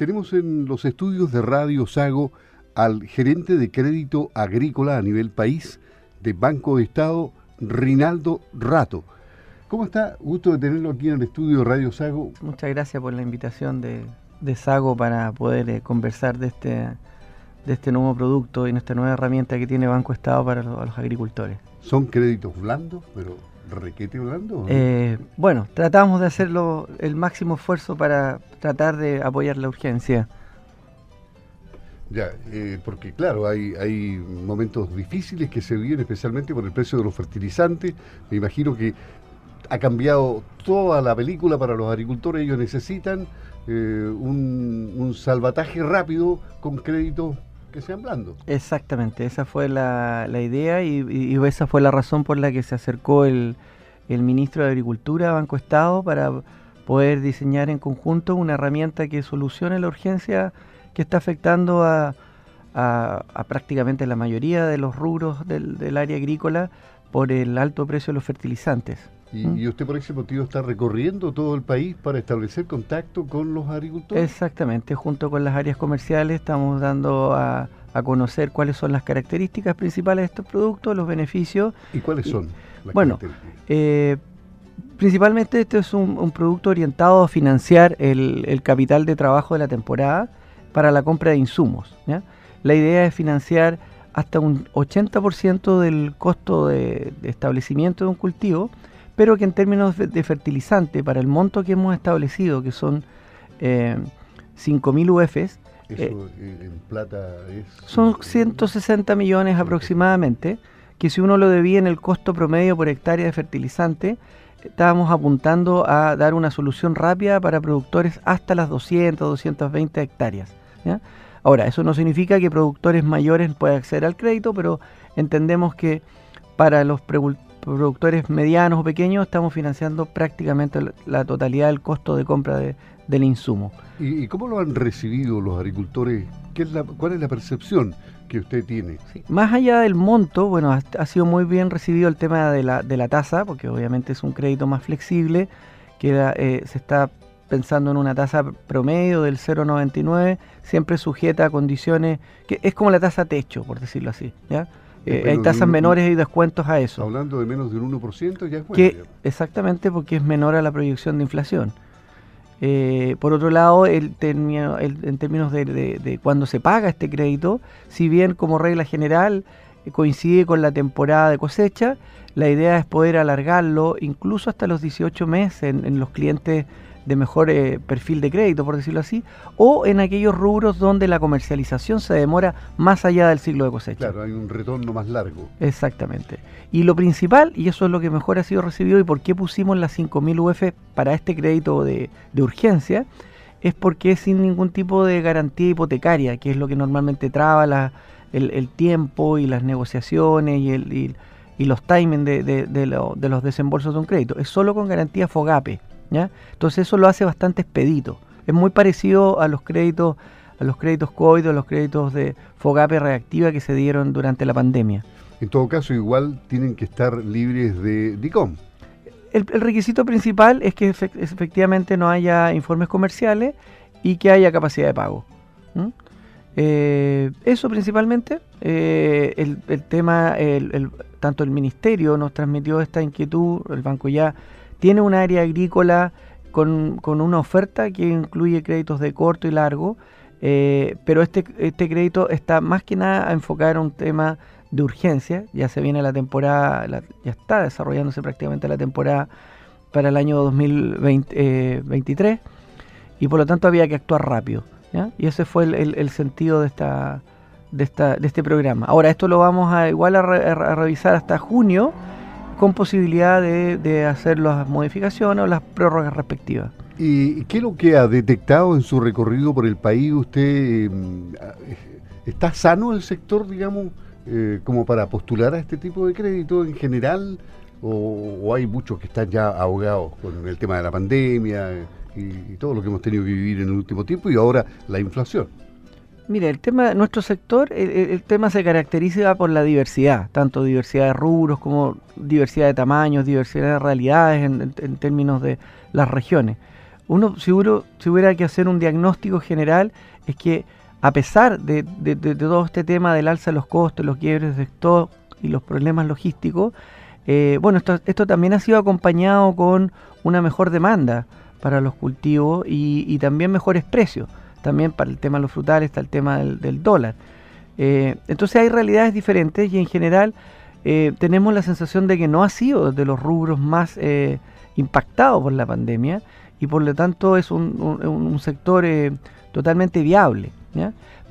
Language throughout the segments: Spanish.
Tenemos en los estudios de Radio Sago al gerente de crédito agrícola a nivel país de Banco de Estado, Rinaldo Rato. ¿Cómo está? Gusto de tenerlo aquí en el estudio de Radio Sago. Muchas gracias por la invitación de, Sago para poder eh, conversar de este, de este nuevo producto y esta nueva herramienta que tiene Banco Estado para los, agricultores. ¿Son créditos blandos, pero requete blando? Eh, bueno, tratamos de hacerlo el máximo esfuerzo para tratar de apoyar la urgencia. Ya, eh, porque claro, hay, hay momentos difíciles que se viven, especialmente por el precio de los fertilizantes. Me imagino que ha cambiado toda la película para los agricultores. Ellos necesitan eh, un, salvataje rápido con créditos que sean blandos. Exactamente, esa fue la, idea y, esa fue la razón por la que se acercó el, el ministro de Agricultura a Banco Estado para poder diseñar en conjunto una herramienta que solucione la urgencia que está afectando a, prácticamente la mayoría de los rubros del, área agrícola por el alto precio de los fertilizantes. ¿Mm? ¿Y, usted por ese motivo está recorriendo todo el país para establecer contacto con los agricultores? Exactamente, junto con las áreas comerciales estamos dando a, conocer cuáles son las características principales de estos productos, los beneficios. ¿Y cuáles son? bueno, eh, principalmente este es un, producto orientado a financiar el, capital de trabajo de la temporada para la compra de insumos. La idea es financiar hasta un 80% del costo de, establecimiento de un cultivo, pero que en términos de, fertilizante, para el monto que hemos establecido, que son eh, 5.000 UFs, ¿Eso eh, en plata es? Son 160 millones aproximadamente, que si uno lo debía en el costo promedio por hectárea de fertilizante, estábamos apuntando a dar una solución rápida para productores hasta las 200, 220 hectáreas. Ahora, eso no significa que productores mayores puedan acceder al crédito, pero entendemos que para los productores medianos o pequeños estamos financiando prácticamente la totalidad del costo de compra del insumo. ¿Y, cómo lo han recibido los agricultores? ¿Qué es la, ¿Cuál es la percepción que usted tiene? Más allá del monto, bueno, ha, sido muy bien recibido el tema de la, de la tasa, porque obviamente es un crédito más flexible, que eh, se está pensando en una tasa promedio del 0,99, siempre sujeta a condiciones que es como la tasa techo, por decirlo así. ¿ya? Eh, hay tasas menores y descuentos a eso. Hablando de menos de un 1%, ya es bueno. Que, exactamente porque es menor a la proyección de inflación. Eh, por otro lado, el, en términos de, de, cuando se paga este crédito, si bien como regla general eh, coincide con la temporada de cosecha, la idea es poder alargarlo incluso hasta los 18 meses en los clientes de mejor eh, perfil de crédito, por decirlo así, o en aquellos rubros donde la comercialización se demora más allá del ciclo de cosecha. Claro, hay un retorno más largo. Exactamente. Y lo principal, y eso es lo que mejor ha sido recibido y por qué pusimos las 5.000 UF para este crédito de, urgencia, es porque es sin ningún tipo de garantía hipotecaria, que es lo que normalmente traba la, el, tiempo y las negociaciones y, el, y, los timings de, de, de los desembolsos de un crédito. Es solo con garantía FOGAPE. Entonces eso lo hace bastante expedito. Es muy parecido a los créditos, a los créditos COVID a los créditos de Fogape reactiva que se dieron durante la pandemia. En todo caso, igual tienen que estar libres de DICOM. El, requisito principal es que efectivamente no haya informes comerciales y que haya capacidad de pago. Eh, eso principalmente, eh, el, tema, tanto el ministerio nos transmitió esta inquietud, el banco ya tiene un área agrícola con, una oferta que incluye créditos de corto y largo, eh, pero este, este crédito está más que nada enfocado en un tema de urgencia. Ya se viene la temporada, ya está desarrollándose prácticamente la temporada para el año 2023 eh, y por lo tanto había que actuar rápido. Y ese fue el, sentido de esta, de, esta, de este programa. Ahora, esto lo vamos a igual a revisar hasta junio con posibilidad de, hacer las modificaciones o las prórrogas respectivas. ¿Y qué es lo que ha detectado en su recorrido por el país? ¿Usted em, está sano el sector, digamos, eh, como para postular a este tipo de crédito en general? ¿O, hay muchos que están ya ahogados con el tema de la pandemia y todo lo que hemos tenido que vivir en el último tiempo y ahora la inflación? Mire, el tema, nuestro sector, el, tema se caracteriza por la diversidad, tanto diversidad de rubros como diversidad de tamaños, diversidad de realidades en, términos de las regiones. uno si, si hubiera que hacer un diagnóstico general, es que a pesar de, todo este tema del alza de los costos, los quiebres de stock y los problemas logísticos, eh, bueno, esto también ha sido acompañado con una mejor demanda para los cultivos y, también mejores precios. También para el tema de los frutales está el tema del, dólar. Eh, entonces hay realidades diferentes y en general eh, tenemos la sensación de que no ha sido de los rubros más impactados por la pandemia y por lo tanto es un, sector totalmente viable.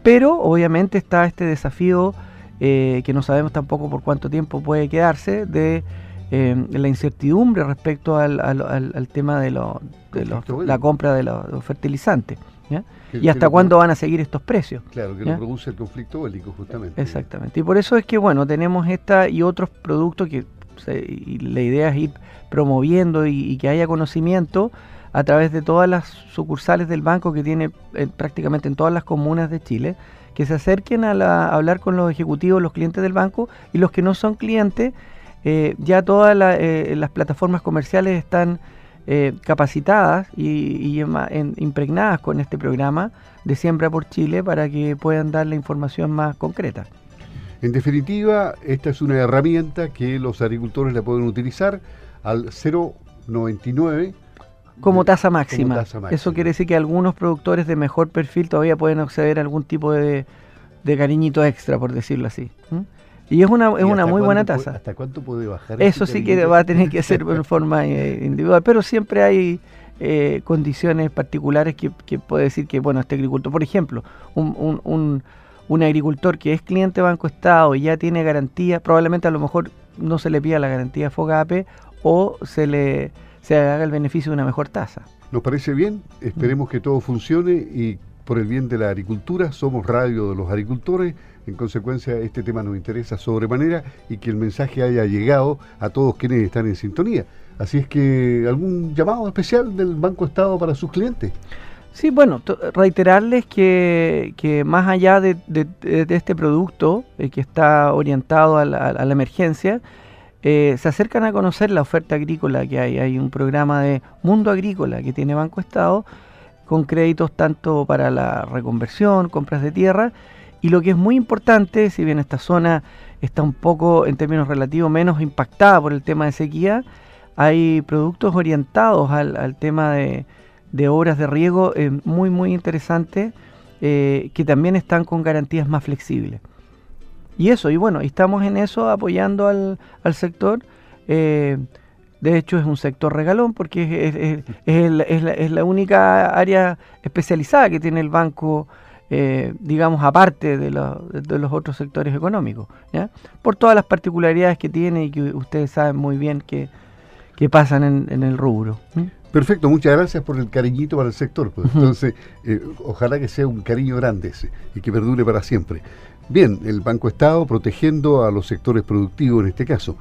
Pero obviamente está este desafío eh, que no sabemos tampoco por cuánto tiempo puede quedarse, de eh, la incertidumbre respecto al, tema de, la compra de los fertilizantes. Y hasta cuándo van a seguir estos precios. Claro, que lo produce el conflicto bélico, justamente. Exactamente. Y por eso es que, bueno, tenemos esta y otros productos que la idea es ir promoviendo y, que haya conocimiento a través de todas las sucursales del banco que tiene eh, prácticamente en todas las comunas de Chile que se acerquen a, hablar con los ejecutivos, los clientes del banco y los que no son clientes, eh, ya todas eh, las plataformas comerciales están eh, capacitadas y, impregnadas con este programa de Siembra por Chile para que puedan dar la información más concreta. En definitiva, esta es una herramienta que los agricultores la pueden utilizar al 099 como tasa, máxima. Eso quiere decir que algunos productores de mejor perfil todavía pueden acceder a algún tipo de, cariñito extra, por decirlo así. Y es una, es una muy buena tasa. ¿Hasta cuánto puede bajar? Eso sí que va a tener que ser en forma eh, individual, pero siempre hay eh, condiciones particulares que, puede decir que, bueno, este agricultor, por ejemplo, un, un, un, agricultor que es cliente Banco Estado y ya tiene garantía, probablemente a lo mejor no se le pida la garantía FOGAPE o se le se haga el beneficio de una mejor tasa. Nos parece bien, esperemos que todo funcione y por el bien de la agricultura, somos radio de los agricultores, en consecuencia este tema nos interesa sobremanera y que el mensaje haya llegado a todos quienes están en sintonía. Así es que algún llamado especial del Banco Estado para sus clientes. Sí, bueno, reiterarles que, que, más allá de, este producto eh, que está orientado a la emergencia, eh, se acercan a conocer la oferta agrícola que hay. Hay un programa de Mundo Agrícola que tiene Banco Estado con créditos tanto para la reconversión, compras de tierra y lo que es muy importante, si bien esta zona está un poco en términos relativos menos impactada por el tema de sequía, hay productos orientados al, tema de, obras de riego eh, muy muy interesantes eh, que también están con garantías más flexibles. Y eso, y bueno, estamos en eso apoyando al, al sector. Eh, de hecho, es un sector regalón porque es, es, es, la, única área especializada que tiene el banco, eh, digamos, aparte de, de, los otros sectores económicos, ¿ya? por todas las particularidades que tiene y que ustedes saben muy bien que, que pasan en, en el rubro. Perfecto, muchas gracias por el cariñito para el sector. Pues. Entonces, eh, ojalá que sea un cariño grande ese y que perdure para siempre. Bien, el Banco Estado protegiendo a los sectores productivos en este caso.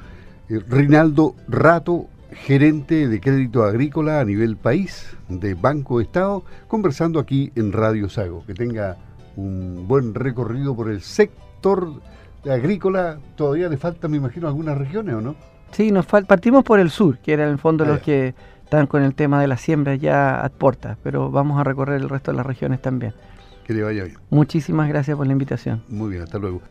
Eh, Rinaldo Rato, gerente de crédito agrícola a nivel país de Banco Estado, conversando aquí en Radio Sago. Que tenga un buen recorrido por el sector agrícola. Todavía le falta, me imagino, algunas regiones, ¿o no? Sí, nos partimos por el sur, que era en el fondo los que están con el tema de la siembra ya a puertas, pero vamos a recorrer el resto de las regiones también. Que le vaya bien. Muchísimas gracias por la invitación. Muy bien, hasta luego.